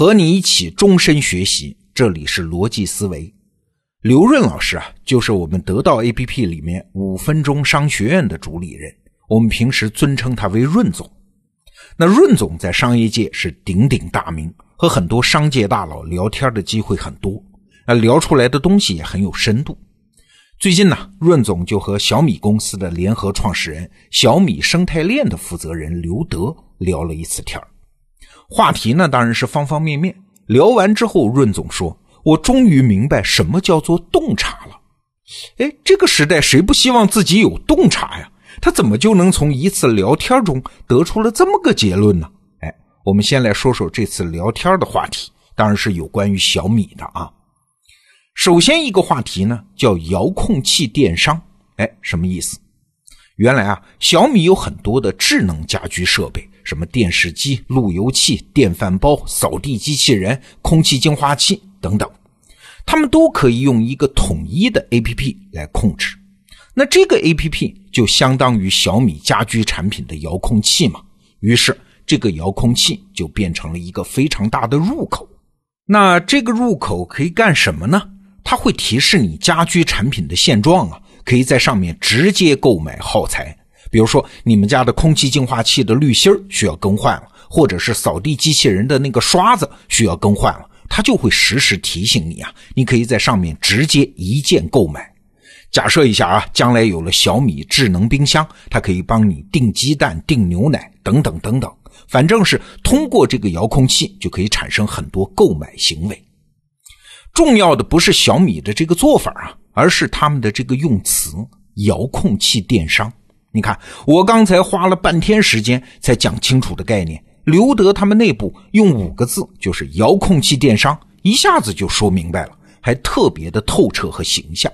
和你一起终身学习。这里是逻辑思维。刘润老师啊，就是我们得到 APP 里面五分钟商学院的主理人，我们平时尊称他为润总。那润总在商业界是鼎鼎大名，和很多商界大佬聊天的机会很多，那聊出来的东西也很有深度。最近呢，润总就和小米公司的联合创始人、小米生态链的负责人刘德聊了一次天话题呢当然是方方面面。聊完之后，润总说。我终于明白什么叫做洞察了。哎，这个时代谁不希望自己有洞察呀？他怎么就能从一次聊天中得出了这么个结论呢？哎，我们先来说说这次聊天的话题，当然是有关于小米的啊。首先一个话题呢叫遥控器电商。哎，什么意思？原来啊，小米有很多的智能家居设备，什么电视机、路由器、电饭煲、扫地机器人、空气净化器。等等，他们都可以用一个统一的 APP 来控制。那这个 APP 就相当于小米家居产品的遥控器嘛。于是这个遥控器就变成了一个非常大的入口。那这个入口可以干什么呢？它会提示你家居产品的现状啊，可以在上面直接购买耗材。比如说你们家的空气净化器的滤芯需要更换了，或者是扫地机器人的那个刷子需要更换了。它就会实时提醒你啊，你可以在上面直接一键购买。假设一下啊，将来有了小米智能冰箱，它可以帮你订鸡蛋、订牛奶等等等等，反正是通过这个遥控器就可以产生很多购买行为。重要的不是小米的这个做法啊，而是他们的这个用词——遥控器电商。你看，我刚才花了半天时间才讲清楚的概念。刘德他们内部用五个字，就是遥控器电商，一下子就说明白了，还特别的透彻和形象。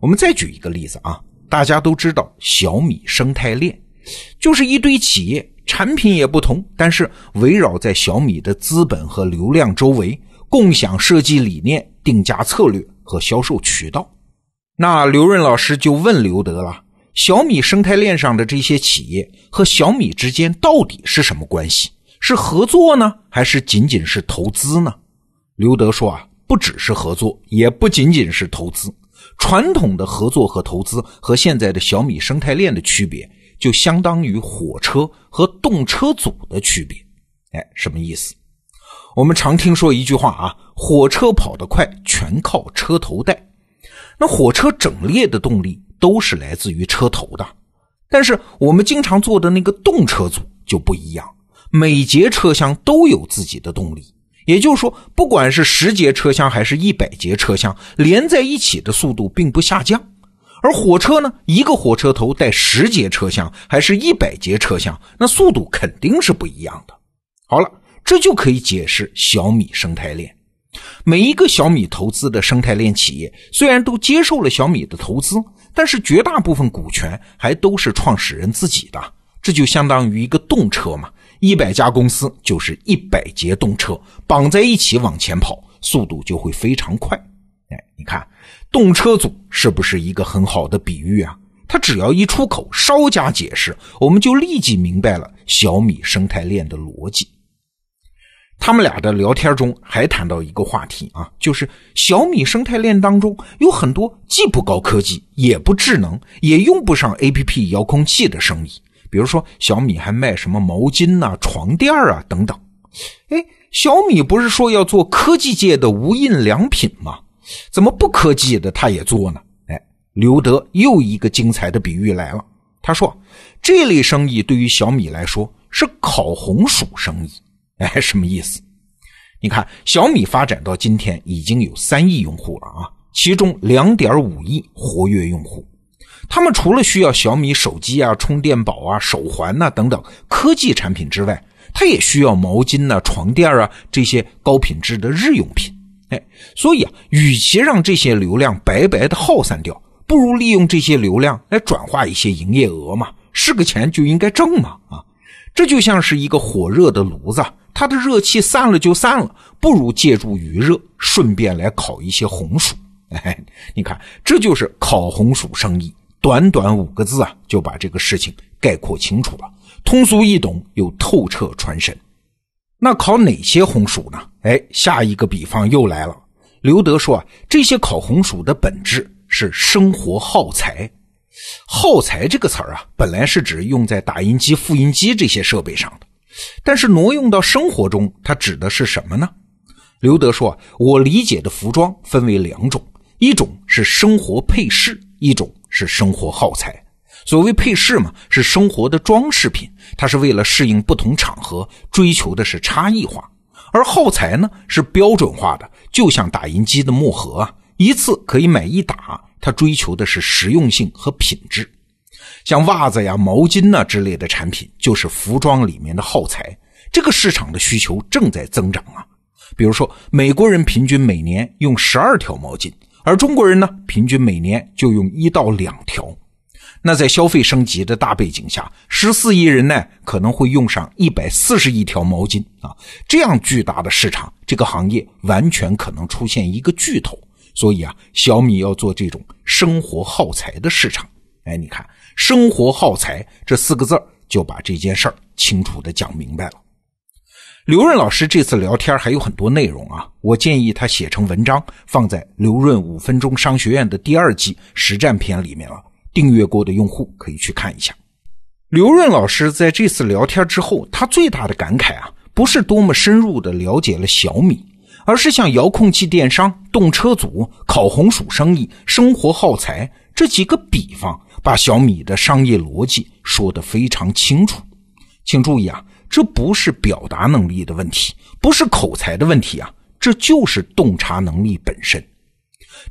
我们再举一个例子啊，大家都知道小米生态链，就是一堆企业，产品也不同，但是围绕在小米的资本和流量周围，共享设计理念、定价策略和销售渠道。那刘润老师就问刘德了。小米生态链上的这些企业和小米之间到底是什么关系？是合作呢，还是仅仅是投资呢？刘德说啊，不只是合作，也不仅仅是投资。传统的合作和投资和现在的小米生态链的区别，就相当于火车和动车组的区别。哎，什么意思？我们常听说一句话啊，火车跑得快，全靠车头带。那火车整列的动力。都是来自于车头的，但是我们经常坐的那个动车组就不一样，每节车厢都有自己的动力，也就是说，不管是十节车厢还是一百节车厢，连在一起的速度并不下降。而火车呢，一个火车头带十节车厢还是一百节车厢，那速度肯定是不一样的。好了，这就可以解释小米生态链。每一个小米投资的生态链企业，虽然都接受了小米的投资。但是绝大部分股权还都是创始人自己的，这就相当于一个动车嘛，一百家公司就是一百节动车绑在一起往前跑，速度就会非常快。哎，你看动车组是不是一个很好的比喻啊？它只要一出口，稍加解释，我们就立即明白了小米生态链的逻辑。他们俩的聊天中还谈到一个话题啊，就是小米生态链当中有很多既不高科技，也不智能，也用不上 APP 遥控器的生意。比如说，小米还卖什么毛巾呐、床垫啊等等。哎，小米不是说要做科技界的无印良品吗？怎么不科技的他也做呢？哎，刘德又一个精彩的比喻来了。他说，这类生意对于小米来说是烤红薯生意。哎，什么意思？你看，小米发展到今天已经有三亿用户了啊，其中两点五亿活跃用户。他们除了需要小米手机啊、充电宝啊、手环呐等等科技产品之外，它也需要毛巾呐、床垫啊这些高品质的日用品。哎，所以啊，与其让这些流量白白的耗散掉，不如利用这些流量来转化一些营业额嘛，是个钱就应该挣嘛啊。这就像是一个火热的炉子。它的热气散了就散了，不如借助余热，顺便来烤一些红薯。哎，你看，这就是烤红薯生意。短短五个字啊，就把这个事情概括清楚了，通俗易懂又透彻传神。那烤哪些红薯呢？哎，下一个比方又来了。刘德说啊，这些烤红薯的本质是生活耗材。耗材这个词儿啊，本来是指用在打印机、复印机这些设备上的，但是挪用到生活中，它指的是什么呢？刘德说，我理解的服装分为两种，一种是生活配饰，一种是生活耗材。所谓配饰嘛，是生活的装饰品，它是为了适应不同场合，追求的是差异化；而耗材呢，是标准化的，就像打印机的墨盒啊，一次可以买一打，它追求的是实用性和品质。像袜子呀、毛巾呐之类的产品，就是服装里面的耗材，这个市场的需求正在增长啊。比如说，美国人平均每年用十二条毛巾，而中国人呢，平均每年就用一到两条。那在消费升级的大背景下，十四亿人呢可能会用上一百四十亿条毛巾啊！这样巨大的市场，这个行业完全可能出现一个巨头。所以啊，小米要做这种生活耗材的市场。哎，你看“生活耗材”这四个字就把这件事儿清楚的讲明白了。刘润老师这次聊天还有很多内容啊，我建议他写成文章，放在刘润五分钟商学院的第二季实战篇里面了。订阅过的用户可以去看一下。刘润老师在这次聊天之后，他最大的感慨啊，不是多么深入的了解了小米，而是像遥控器电商、动车组、烤红薯生意、生活耗材这几个比方，把小米的商业逻辑说得非常清楚。请注意啊，这不是表达能力的问题，不是口才的问题啊，这就是洞察能力本身。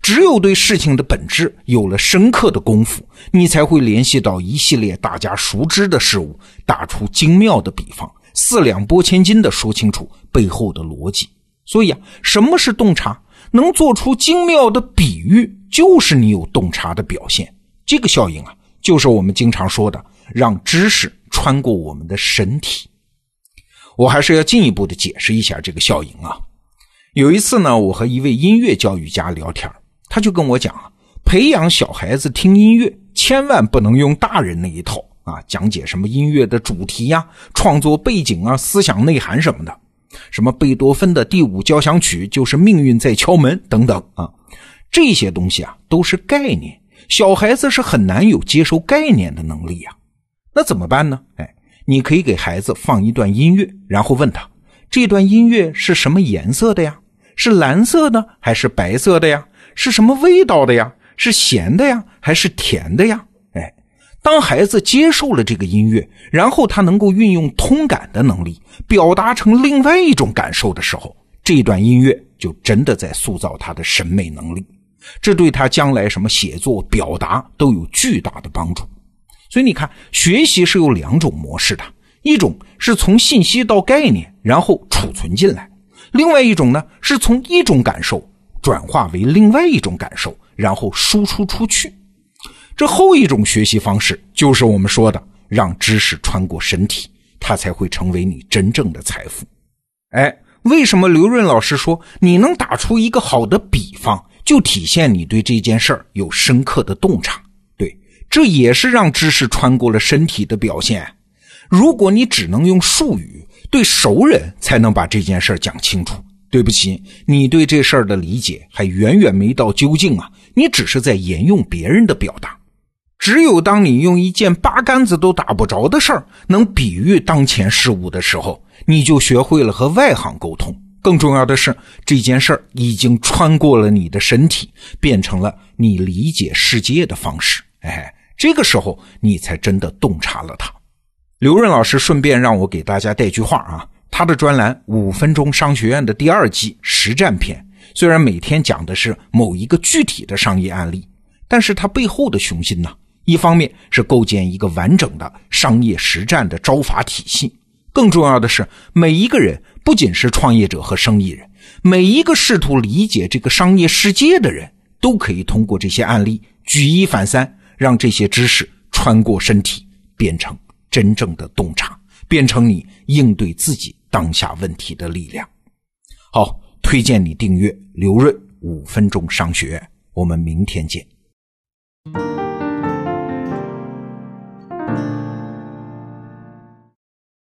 只有对事情的本质有了深刻的功夫，你才会联系到一系列大家熟知的事物，打出精妙的比方，四两拨千斤的说清楚背后的逻辑。所以啊，什么是洞察？能做出精妙的比喻，就是你有洞察的表现。这个效应啊，就是我们经常说的，让知识穿过我们的身体。我还是要进一步的解释一下这个效应啊。有一次呢，我和一位音乐教育家聊天。他就跟我讲啊，培养小孩子听音乐，千万不能用大人那一套啊，讲解什么音乐的主题呀、创作背景啊、思想内涵什么的，什么贝多芬的第五交响曲就是命运在敲门等等啊，这些东西啊都是概念，小孩子是很难有接受概念的能力呀。那怎么办呢？哎，你可以给孩子放一段音乐，然后问他，这段音乐是什么颜色的呀？是蓝色的还是白色的呀？是什么味道的呀？是咸的呀，还是甜的呀？当孩子接受了这个音乐，然后他能够运用通感的能力，表达成另外一种感受的时候，这段音乐就真的在塑造他的审美能力，这对他将来什么写作、表达都有巨大的帮助。所以你看，学习是有两种模式的，一种是从信息到概念，然后储存进来；另外一种呢，是从一种感受。转化为另外一种感受，然后输出出去。这后一种学习方式，就是我们说的让知识穿过身体，它才会成为你真正的财富。哎，为什么刘润老师说你能打出一个好的比方，就体现你对这件事儿有深刻的洞察？对，这也是让知识穿过了身体的表现。如果你只能用术语，对熟人才能把这件事儿讲清楚。对不起，你对这事儿的理解还远远没到究竟啊！你只是在沿用别人的表达。只有当你用一件八竿子都打不着的事儿能比喻当前事物的时候，你就学会了和外行沟通。更重要的是，这件事儿已经穿过了你的身体，变成了你理解世界的方式。哎，这个时候你才真的洞察了它。刘润老师顺便让我给大家带句话啊。他的专栏《五分钟商学院》的第二季实战篇，虽然每天讲的是某一个具体的商业案例，但是它背后的雄心呢，一方面是构建一个完整的商业实战的招法体系，更重要的是，每一个人不仅是创业者和生意人，每一个试图理解这个商业世界的人，都可以通过这些案例举一反三，让这些知识穿过身体，变成真正的洞察，变成你应对自己。当下问题的力量。好，推荐你订阅刘润五分钟商学院。我们明天见。